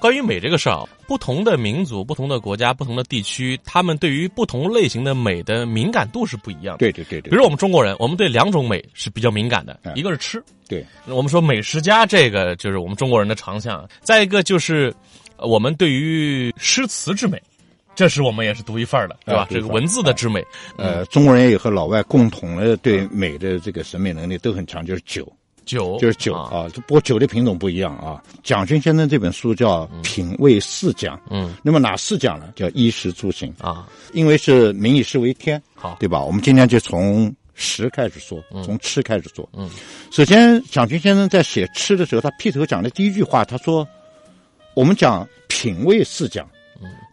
关于美这个事儿啊，不同的民族、不同的国家、不同的地区，他们对于不同类型的美的敏感度是不一样的。对对对对。比如我们中国人，我们对两种美是比较敏感的，一个是吃，对，我们说美食家这个就是我们中国人的长项；再一个就是我们对于诗词之美，这是我们也是独一份儿的，对吧？这个文字的之美，呃，中国人也和老外共同的对美的这个审美能力都很强，就是酒。酒就是酒啊，不过酒的品种不一样啊。蒋勋先生这本书叫《品味四讲》，嗯，那么哪四讲呢？叫衣食住行啊，因为是民以食为天，好，对吧？我们今天就从食开始说，从吃开始说。嗯，首先，蒋勋先生在写吃的时候，他劈头讲的第一句话，他说：“我们讲品味四讲，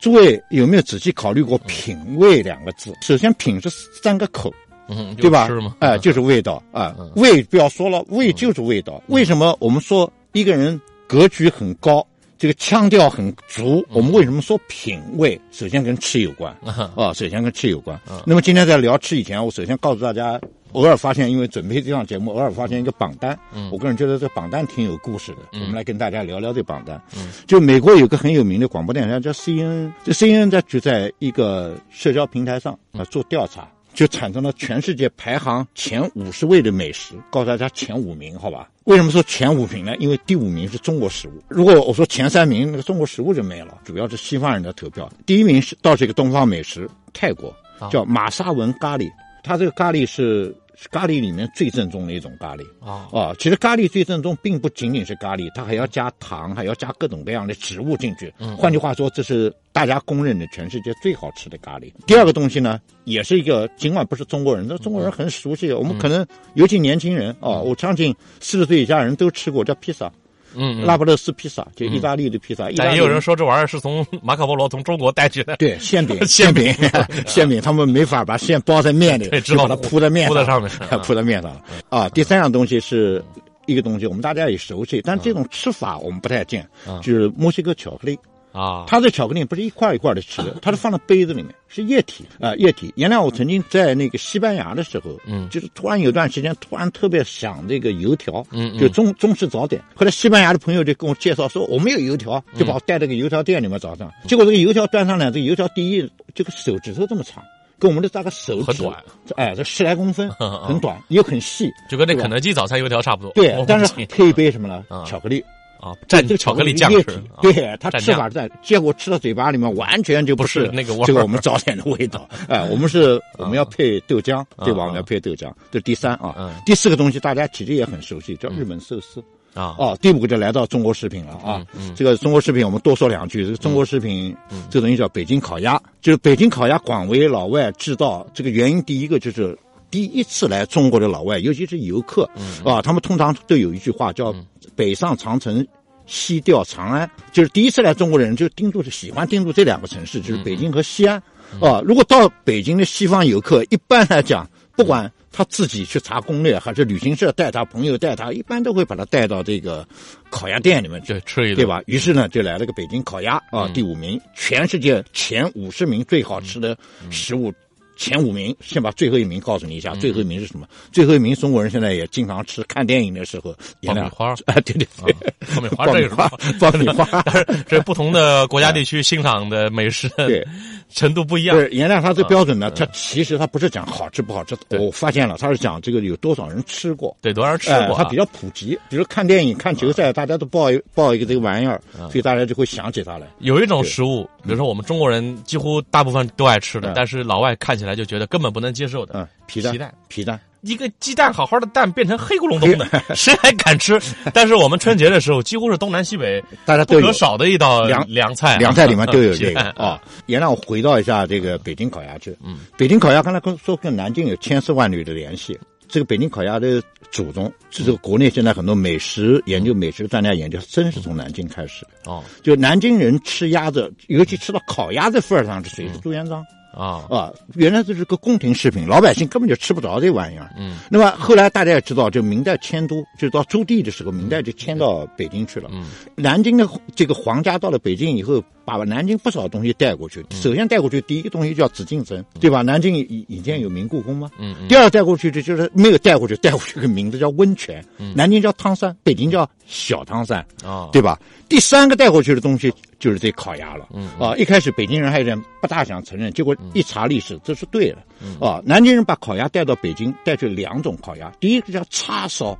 诸位有没有仔细考虑过‘品味’两个字？首先，品是三个口。”嗯，对吧？是吗？哎，就是味道啊，味不要说了，味就是味道。为什么我们说一个人格局很高，这个腔调很足？我们为什么说品味？首先跟吃有关啊，首先跟吃有关。那么今天在聊吃以前，我首先告诉大家，偶尔发现，因为准备这档节目，偶尔发现一个榜单。我个人觉得这榜单挺有故事的，我们来跟大家聊聊这榜单。就美国有个很有名的广播电台叫 CNN，这 CNN 在就在一个社交平台上啊做调查。就产生了全世界排行前五十位的美食，告诉大家前五名，好吧？为什么说前五名呢？因为第五名是中国食物。如果我说前三名，那个中国食物就没了，主要是西方人的投票。第一名是倒是一个东方美食，泰国叫玛莎文咖喱，它这个咖喱是。咖喱里面最正宗的一种咖喱啊啊！其实咖喱最正宗，并不仅仅是咖喱，它还要加糖，还要加各种各样的植物进去。换句话说，这是大家公认的全世界最好吃的咖喱。第二个东西呢，也是一个，尽管不是中国人，但中国人很熟悉。我们可能尤其年轻人啊，我相信四十岁以下人都吃过，叫披萨。嗯，拉布勒斯披萨就意大利的披萨，但也有人说这玩意儿是从马可波罗从中国带去的。对，馅饼，馅饼，馅饼，他们没法把馅包在面里，只把它铺在面铺在上面，铺在面上了。啊，第三样东西是一个东西，我们大家也熟悉，但这种吃法我们不太见，就是墨西哥巧克力。啊，它的巧克力不是一块一块的吃的，它是放在杯子里面，是液体啊，液体。原来我曾经在那个西班牙的时候，嗯，就是突然有段时间，突然特别想这个油条，嗯，就中中式早点。后来西班牙的朋友就跟我介绍说，我没有油条，就把我带到个油条店里面早上。结果这个油条端上来，这油条第一，这个手指头这么长，跟我们的大概手指很短，哎，这十来公分，很短，又很细，就跟那肯德基早餐油条差不多。对，但是配一杯什么呢？巧克力。啊，蘸这个巧克力酱吃，对它吃法在，结果吃到嘴巴里面完全就不是那个味这个我们早点的味道。哎，我们是我们要配豆浆，对吧？我们要配豆浆，这是第三啊。第四个东西大家其实也很熟悉，叫日本寿司啊。哦，第五个就来到中国食品了啊。这个中国食品我们多说两句，这个中国食品这个东西叫北京烤鸭，就是北京烤鸭广为老外知道，这个原因第一个就是第一次来中国的老外，尤其是游客啊，他们通常都有一句话叫。北上长城，西调长安，就是第一次来中国的人就盯住是喜欢盯住这两个城市，就是北京和西安。啊，如果到北京的西方游客，一般来讲，不管他自己去查攻略，还是旅行社带他朋友带他，一般都会把他带到这个烤鸭店里面去吃一顿，对吧？于是呢，就来了个北京烤鸭啊，第五名，全世界前五十名最好吃的食物。前五名，先把最后一名告诉你一下。最后一名是什么？最后一名，中国人现在也经常吃。看电影的时候，爆米花啊，对对对，爆米花 这个花，爆米花。这不同的国家地区欣赏的美食对程度不一样。对，原来它这标准呢，它其实它不是讲好吃不好吃。我发现了，它是讲这个有多少人吃过，对多少人吃过。它比较普及，比如看电影、看球赛，大家都报一报一个这个玩意儿，所以大家就会想起它来。有一种食物，比如说我们中国人几乎大部分都爱吃的，但是老外看起来就觉得根本不能。接受的，嗯，皮蛋，皮蛋，一个鸡蛋好好的蛋变成黑咕隆咚的，谁还敢吃？但是我们春节的时候，几乎是东南西北大家不可少的一道凉凉菜，凉菜里面都有这个 啊。也让我回到一下这个北京烤鸭去，嗯，北京烤鸭刚才跟说跟南京有千丝万缕的联系，这个北京烤鸭的祖宗，是这是国内现在很多美食研究、美食专家研究，真是从南京开始的。哦，就南京人吃鸭子，尤其吃到烤鸭这份儿上，是谁？是朱元璋。啊啊，原来这是个宫廷食品，老百姓根本就吃不着这玩意儿。嗯，那么后来大家也知道，就明代迁都，就到朱棣的时候，明代就迁到北京去了。嗯，南京的这个皇家到了北京以后，把南京不少东西带过去。首先带过去第一个东西叫紫禁城，对吧？南京以以前有明故宫吗？嗯嗯。第二带过去的就是没有带过去，带过去个名字叫温泉。南京叫汤山，北京叫小汤山。啊，对吧？第三个带过去的东西就是这烤鸭了。嗯啊，一开始北京人还有点不大想承认，结果一查历史，这是对的。嗯啊，南京人把烤鸭带到北京，带去两种烤鸭，第一个叫叉烧。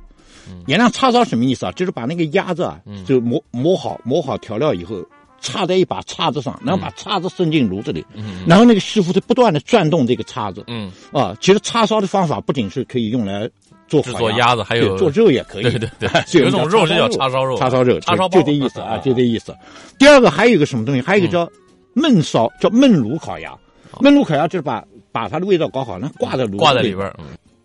嗯原来叉烧什么意思啊？就是把那个鸭子啊，就磨磨好磨好调料以后，插在一把叉子上，然后把叉子伸进炉子里，然后那个师傅就不断的转动这个叉子。嗯啊，其实叉烧的方法不仅是可以用来做制作鸭子还有做肉也可以。对对对有一种肉就叫叉烧肉叉烧肉，叉烧包就这意思啊，就这意思。第二个还有一个什么东西？还有一个叫焖烧，叫焖炉烤鸭。焖炉烤鸭就是把把它的味道搞好，然后挂在炉挂在里边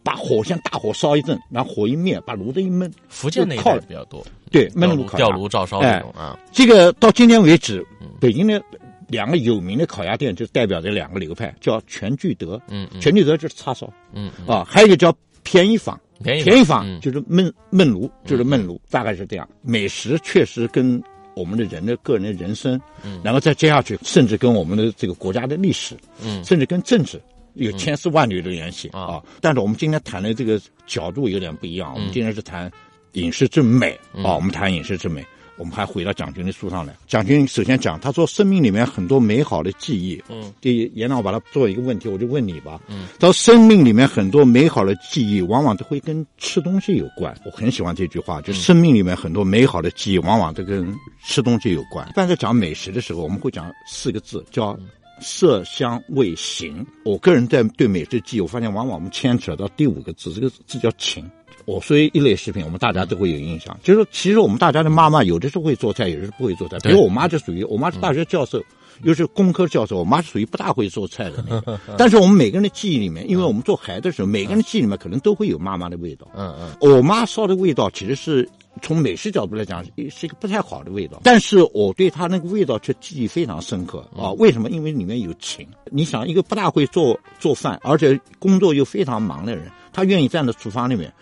把火先大火烧一阵，然后火一灭，把炉子一焖。福建那一就靠带比较多，对，焖炉烤鸭吊炉照烧那种啊。这个到今天为止，北京的两个有名的烤鸭店就代表着两个流派，叫全聚德。嗯嗯全聚德就是叉烧嗯嗯啊，还有一个叫便宜坊。便宜便宜坊嗯。就是焖焖炉，就是焖炉，大概是这样。美食确实跟我们的人的个人的人生，嗯。然后再接下去，甚至跟我们的这个国家的历史，嗯。甚至跟政治有千丝万缕的联系啊。但是我们今天谈的这个角度有点不一样，我们今天是谈饮食之美啊，我们谈饮食之美。我们还回到蒋军的书上来。蒋军首先讲，他说生命里面很多美好的记忆。嗯，这严老把它做一个问题，我就问你吧。嗯，他说生命里面很多美好的记忆，往往都会跟吃东西有关。我很喜欢这句话，就生命里面很多美好的记忆，往往都跟吃东西有关。一般在讲美食的时候，我们会讲四个字，叫色香味形。我个人在对美食记忆，我发现往往我们牵扯到第五个字，这个字叫情。我说一类食品，我们大家都会有印象。就是，其实我们大家的妈妈有的是会做菜，有的是不会做菜。比如我妈就属于，我妈是大学教授，又是工科教授，我妈是属于不大会做菜的那个。但是我们每个人的记忆里面，因为我们做孩子的时候，每个人的记忆里面可能都会有妈妈的味道。嗯嗯我妈烧的味道其实是从美食角度来讲是一个不太好的味道，但是我对她那个味道却记忆非常深刻啊！为什么？因为里面有情。你想，一个不大会做做饭，而且工作又非常忙的人，他愿意站在厨房里面，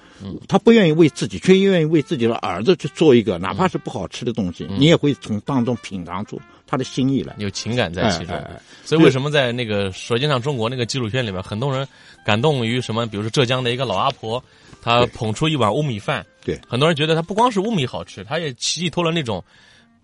他不愿意为自己，却愿意为自己的儿子去做一个哪怕是不好吃的东西，你也会从当中品尝出他的心意来。有情感在其中哎哎哎，所以为什么在那个《舌尖上中国》那个纪录片里面，很多人感动于什么？比如说浙江的一个老阿婆，她捧出一碗乌米饭，对很多人觉得她不光是乌米好吃，她也寄托了那种。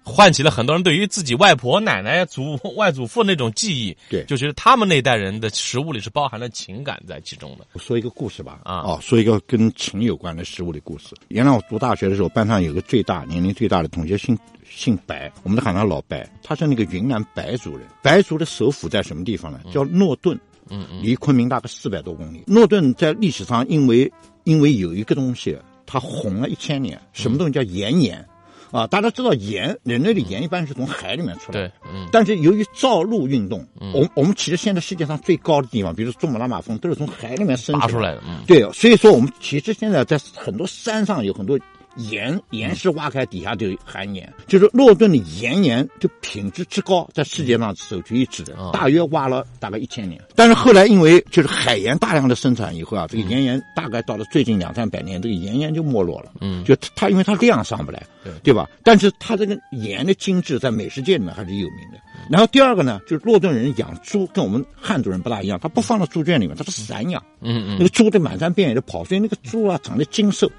唤起了很多人对于自己外婆、奶奶、祖 外祖父那种记忆，对就觉得他们那代人的食物里是包含了情感在其中的。我说一个故事吧，啊哦，说一个跟情有关的食物的故事。原来我读大学的时候，班上有个最大年龄最大的同学姓姓白，我们都喊他老白。他是那个云南白族人，白族的首府在什么地方呢？叫诺顿，嗯嗯离昆明大概四百多公里。诺顿在历史上因为因为有一个东西，它红了一千年，什么东西叫岩盐？啊，大家知道盐，人类的盐一般是从海里面出来的。对，嗯但是由于造陆运动，我我们其实现在世界上最高的地方，比如说珠穆朗玛峰，都是从海里面升起拔出来的，嗯对，所以说我们其实现在在很多山上有很多岩岩石挖开，底下就含盐，就是诺顿的岩盐就品质之高，在世界上首屈一指的啊，大约挖了大概一千年。但是后来因为就是海盐大量的生产以后啊，这个盐盐大概到了最近两三百年，这个盐盐就没落了。嗯就它因为它量上不来，对对吧？但是它这个盐的精致在美食界里面还是有名的。然后第二个呢，就是诺顿人养猪跟我们汉族人不大一样，他不放到猪圈里面，他是散养。嗯嗯那个猪在满山遍野的跑，所以那个猪啊长得精瘦，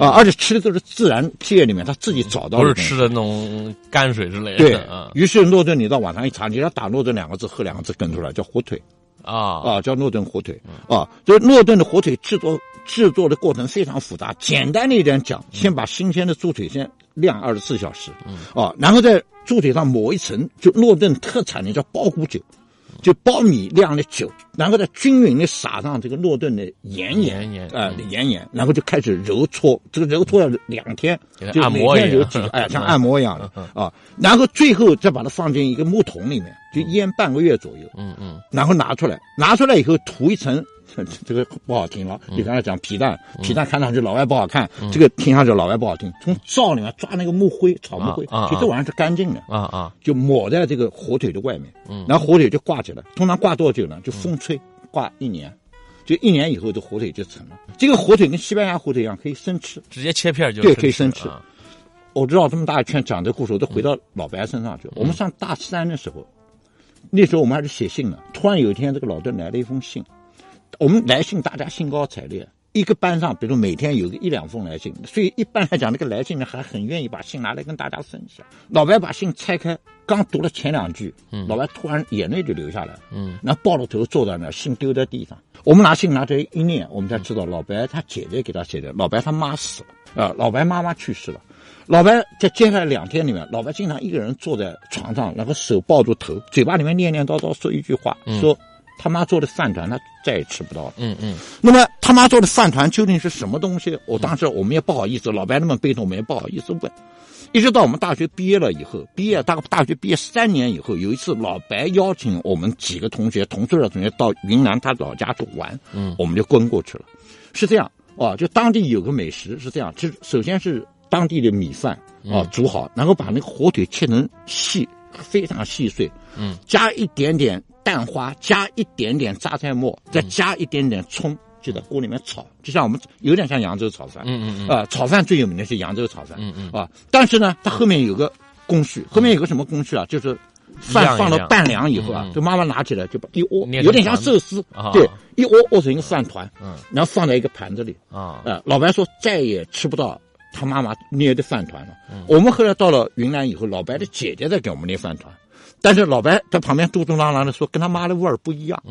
啊，而且吃的都是自然界里面他自己找到不是的。吃的那种泔水之类对的，啊。于是诺顿，你到网上一查，你只要打诺顿两个字，喝两个字跟出来，叫火腿。啊。啊，叫诺顿火腿。啊。就是诺顿的火腿制作制作的过程非常复杂，简单的一点讲，先把新鲜的猪腿先晾二十四小时，啊，然后在猪腿上抹一层就诺顿特产的叫苞谷酒。就苞米酿的酒，然后再均匀的撒上这个诺顿的盐盐盐盐啊、盐盐，然后就开始揉搓，这个揉搓要两天就每天揉几个，哎，像按摩一样的啊，然后最后再把它放进一个木桶里面，就腌半个月左右，嗯嗯。然后拿出来，拿出来以后涂一层 这个不好听了。你刚才讲皮蛋，皮蛋看上去老外不好看，这个听上去老外不好听。从灶里面抓那个木灰，草木灰，其实这玩意儿是干净的啊啊，就抹在这个火腿的外面，然后火腿就挂起来。通常挂多久呢？就风吹挂一年，就一年以后这火腿就成了。这个火腿跟西班牙火腿一样，可以生吃，直接切片就对，可以生吃。我知道这么大一圈讲这故事，我都回到老白身上去。我们上大三的时候，那时候我们还是写信呢。突然有一天，这个老邓来了一封信。我们来信，大家兴高采烈。一个班上，比如每天有个一两封来信，所以一般来讲，那个来信呢还很愿意把信拿来跟大家分享。老白把信拆开，刚读了前两句，老白突然眼泪就流下来，嗯，然后抱着头坐在那，信丢在地上。我们拿信拿出来一念，我们才知道老白他姐姐给他写的。老白他妈死了啊，老白妈妈去世了。老白在接下来两天里面，老白经常一个人坐在床上，然后手抱住头，嘴巴里面念念叨叨说一句话，说他妈做的饭团他再也吃不到了。嗯嗯。那么他妈做的饭团究竟是什么东西？我当时我们也不好意思，老白那么被动，我们也不好意思问。一直到我们大学毕业了以后，毕业大概大学毕业三年以后，有一次老白邀请我们几个同学，同宿舍同学到云南他老家去玩，嗯，我们就跟过去了。是这样啊，就当地有个美食是这样，其实首先是。当地的米饭啊，煮好，然后把那个火腿切成细，非常细碎，嗯，加一点点蛋花，加一点点榨菜末，再加一点点葱，就在锅里面炒，就像我们有点像扬州炒饭，嗯嗯嗯，啊，炒饭最有名的是扬州炒饭，嗯嗯，啊，但是呢，它后面有个工序，后面有个什么工序啊？就是饭放到半凉以后啊，就妈妈拿起来就把一窝，有点像寿司，对，一窝窝成一个饭团，嗯，然后放在一个盘子里，啊，啊，老白说再也吃不到。他妈妈捏的饭团了。我们后来到了云南以后，老白的姐姐在给我们捏饭团，但是老白在旁边嘟嘟囔囔的说，跟他妈的味儿不一样。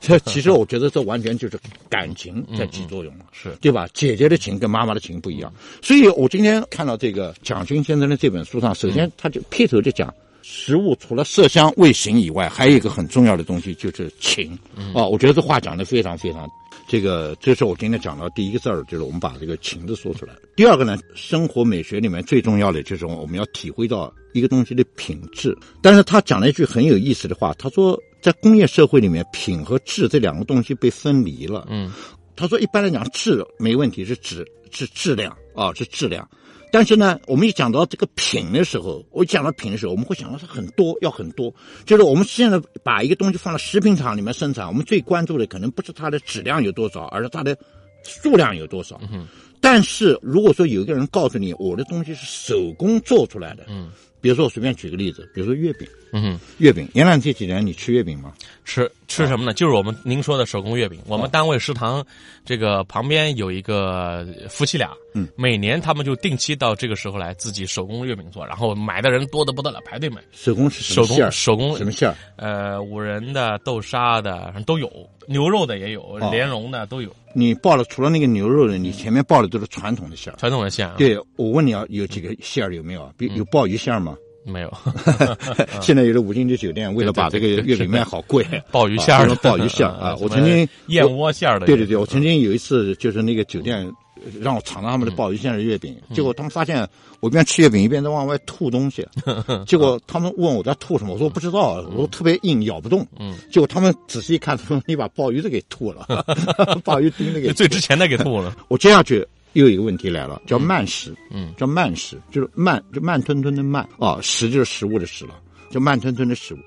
这 其实我觉得这完全就是感情在起作用了，是对吧？姐姐的情跟妈妈的情不一样。所以我今天看到这个蒋勋先生的这本书上，首先他就劈头就讲，食物除了色香味形以外，还有一个很重要的东西就是情。啊，我觉得这话讲的非常非常。这个，这是我今天讲到第一个字儿，就是我们把这个情字说出来。第二个呢，生活美学里面最重要的就是我们要体会到一个东西的品质。但是他讲了一句很有意思的话，他说在工业社会里面，品和质这两个东西被分离了。嗯，他说一般来讲，质没问题，是质是质量啊，是质量。但是呢，我们一讲到这个品的时候，我讲到品的时候，我们会想到它很多，要很多。就是我们现在把一个东西放到食品厂里面生产，我们最关注的可能不是它的质量有多少，而是它的数量有多少。嗯。但是如果说有一个人告诉你，我的东西是手工做出来的，嗯。比如说，我随便举个例子，比如说月饼，嗯，月饼。原来这几年你吃月饼吗？吃吃什么呢？就是我们您说的手工月饼。我们单位食堂这个旁边有一个夫妻俩，嗯，每年他们就定期到这个时候来自己手工月饼做，然后买的人多的不得了，排队买。手工是手工手工什么馅儿？呃，五仁的、豆沙的都有，牛肉的也有，莲蓉的都有。你报了除了那个牛肉的，你前面报的都是传统的馅儿。传统的馅儿。对，我问你啊，有几个馅儿有没有？比有鲍鱼馅儿吗？没有。现在有的五星级酒店为了把这个月饼卖好贵，鲍鱼馅儿，鲍鱼馅儿啊！我曾经燕窝馅儿的。对对对，我曾经有一次就是那个酒店。让我尝尝他们的鲍鱼馅的月饼，结果他们发现我一边吃月饼一边在往外吐东西，结果他们问我在吐什么，我说我不知道，我说特别硬咬不动，嗯，结果他们仔细一看，说你把鲍鱼都给吐了，鲍鱼丁都给最值钱的给吐了。我接下去又有一个问题来了，叫慢食，嗯，叫慢食，就是慢就慢吞吞的慢。啊，食就是食物的食了，就慢吞吞的食物。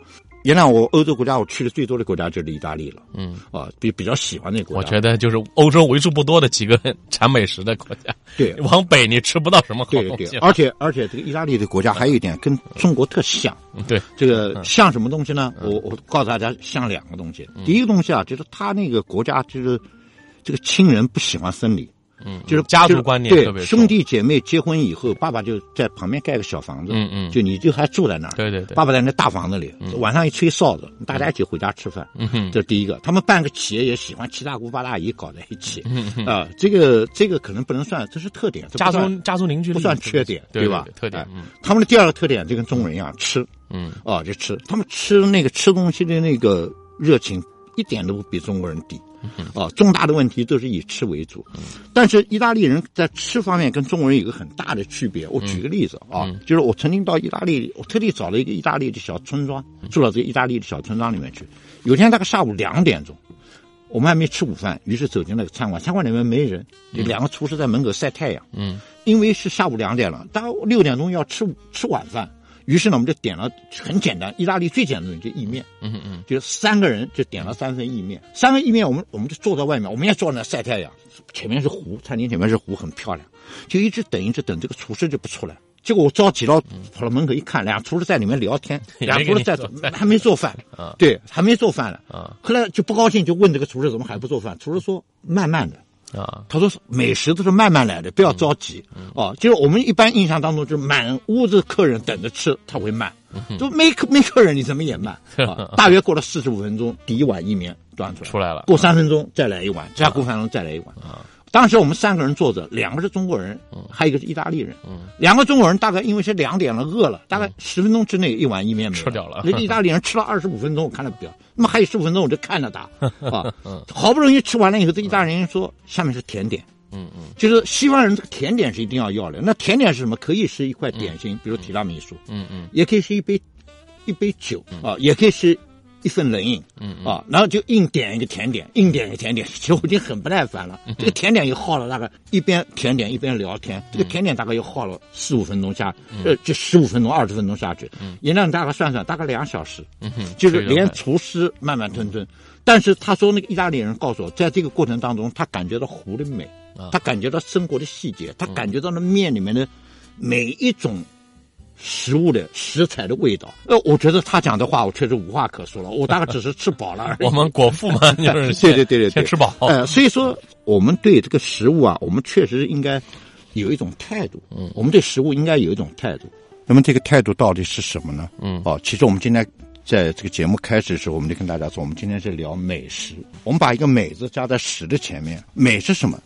原来我欧洲国家我去的最多的国家就是意大利了，嗯，啊，比比较喜欢那国家。我觉得就是欧洲为数不多的几个 产美食的国家。对，往北你吃不到什么好东西。而且而且这个意大利的国家还有一点跟中国特像。对，这个像什么东西呢？我我告诉大家，像两个东西。第一个东西啊，就是他那个国家就是这个亲人不喜欢分离。嗯，就是家族观念对兄弟姐妹结婚以后，爸爸就在旁边盖个小房子，嗯嗯，就你就还住在那儿，对对对，爸爸在那大房子里，晚上一吹哨子，大家一起回家吃饭，嗯哼，这是第一个。他们办个企业也喜欢七大姑八大姨搞在一起，啊，这个这个可能不能算，这是特点，家族家族凝聚不算缺点，对吧？特点。他们的第二个特点就跟中国人一样，吃，嗯，啊，就吃，他们吃那个吃东西的那个热情一点都不比中国人低。啊，重大的问题都是以吃为主，但是意大利人在吃方面跟中国人有个很大的区别。我举个例子啊，就是我曾经到意大利，我特地找了一个意大利的小村庄，住到这个意大利的小村庄里面去。有天大概下午两点钟，我们还没吃午饭，于是走进那个餐馆，餐馆里面没人，就两个厨师在门口晒太阳。嗯，因为是下午两点了，大概六点钟要吃吃晚饭，于是呢，我们就点了很简单，意大利最简单的就意面。嗯嗯，就三个人就点了三份意面，三份意面我们我们就坐在外面，我们也坐在那晒太阳，前面是湖，餐厅前面是湖，很漂亮，就一直等一直等，这个厨师就不出来。结果我着急了，跑到门口一看，俩厨师在里面聊天，俩厨师在 还没做饭，对，还没做饭呢。后来就不高兴，就问这个厨师怎么还不做饭？厨师说慢慢的。啊，他说美食都是慢慢来的，不要着急。哦，就是我们一般印象当中，就是满屋子客人等着吃，他会慢。就没客没客人，你怎么也慢？啊，大约过了四十五分钟，第一碗意面端出来，出来了。过三分钟再来一碗，再过三分钟再来一碗。啊。当时我们三个人坐着，两个是中国人，还有一个是意大利人。两个中国人大概因为是两点了，饿了，大概十分钟之内一碗意面没吃掉了。那意大利人吃了二十五分钟，我看了表，那么还有十五分钟，我就看着他 啊，好不容易吃完了以后，这意大利人说下面是甜点。嗯嗯，就是西方人这个甜点是一定要要的。那甜点是什么？可以是一块点心，比如提拉米苏。嗯嗯，也可以是一杯一杯酒啊，也可以是。一份冷饮，嗯啊，然后就硬点一个甜点，硬点一个甜点，其实我已经很不耐烦了。这个甜点又耗了大概一边甜点一边聊天，这个甜点大概又耗了四五分钟下，呃，就十五分钟二十分钟下去，也让大概算算大概两小时，就是连厨师慢慢吞吞。但是他说那个意大利人告诉我，在这个过程当中，他感觉到湖的美，他感觉到生活的细节，他感觉到了面里面的每一种。食物的食材的味道，呃，我觉得他讲的话，我确实无话可说了。我大概只是吃饱了而已。我们果腹嘛，就是对对对对，先吃饱。呃，所以说我们对这个食物啊，我们确实应该有一种态度。嗯，我们对食物应该有一种态度。那么这个态度到底是什么呢？嗯，哦，其实我们今天在这个节目开始的时候，我们就跟大家说，我们今天是聊美食。我们把一个“美”字加在“食”的前面，美是什么？